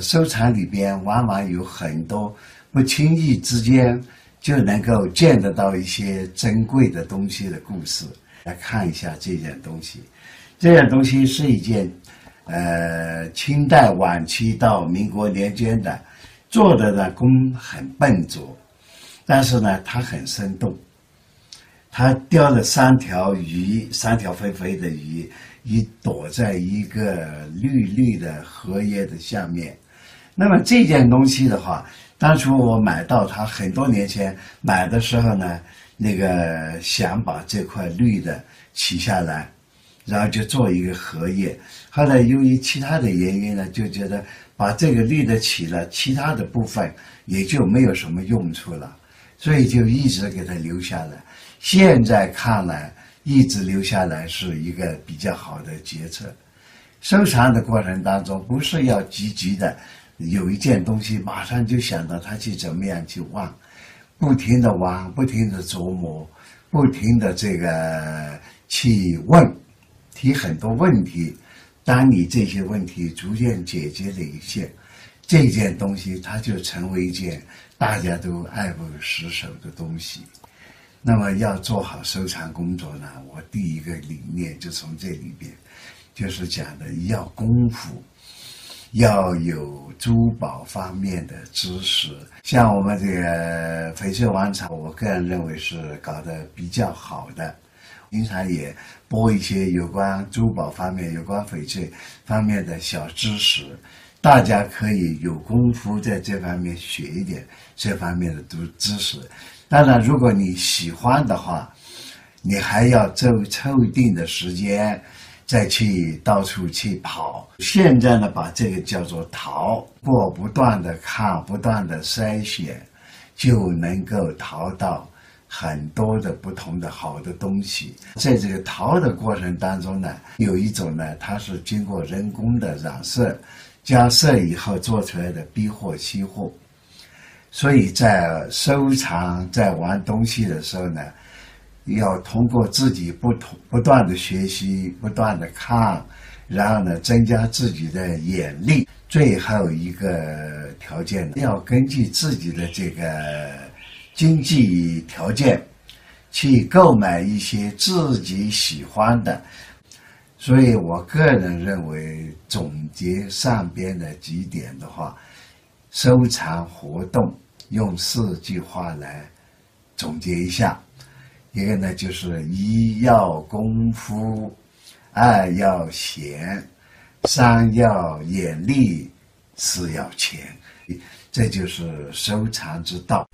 收藏里边往往有很多不轻易之间就能够见得到一些珍贵的东西的故事。来看一下这件东西，这件东西是一件，呃，清代晚期到民国年间的，做的呢工很笨拙，但是呢它很生动。它雕了三条鱼，三条肥肥的鱼，一躲在一个绿绿的荷叶的下面。那么这件东西的话，当初我买到它很多年前买的时候呢。那个想把这块绿的取下来，然后就做一个荷叶。后来由于其他的原因呢，就觉得把这个绿的取了，其他的部分也就没有什么用处了，所以就一直给它留下来。现在看来，一直留下来是一个比较好的决策。收藏的过程当中，不是要积极的有一件东西，马上就想到它去怎么样去忘。不停的玩，不停的琢磨，不停的这个去问，提很多问题。当你这些问题逐渐解决了一些，这件东西它就成为一件大家都爱不释手的东西。那么要做好收藏工作呢，我第一个理念就从这里边，就是讲的要功夫。要有珠宝方面的知识，像我们这个翡翠王朝，我个人认为是搞得比较好的，经常也播一些有关珠宝方面、有关翡翠方面的小知识，大家可以有功夫在这方面学一点这方面的知知识。当然，如果你喜欢的话，你还要抽抽一定的时间。再去到处去跑，现在呢，把这个叫做淘，过不断的看，不断的筛选，就能够淘到很多的不同的好的东西。在这个淘的过程当中呢，有一种呢，它是经过人工的染色、加色以后做出来的 B 货、C 货，所以在收藏、在玩东西的时候呢。要通过自己不同不断的学习，不断的看，然后呢，增加自己的眼力。最后一个条件要根据自己的这个经济条件，去购买一些自己喜欢的。所以我个人认为，总结上边的几点的话，收藏活动用四句话来总结一下。一个呢，就是一要功夫，二要闲，三要眼力，四要钱，这就是收藏之道。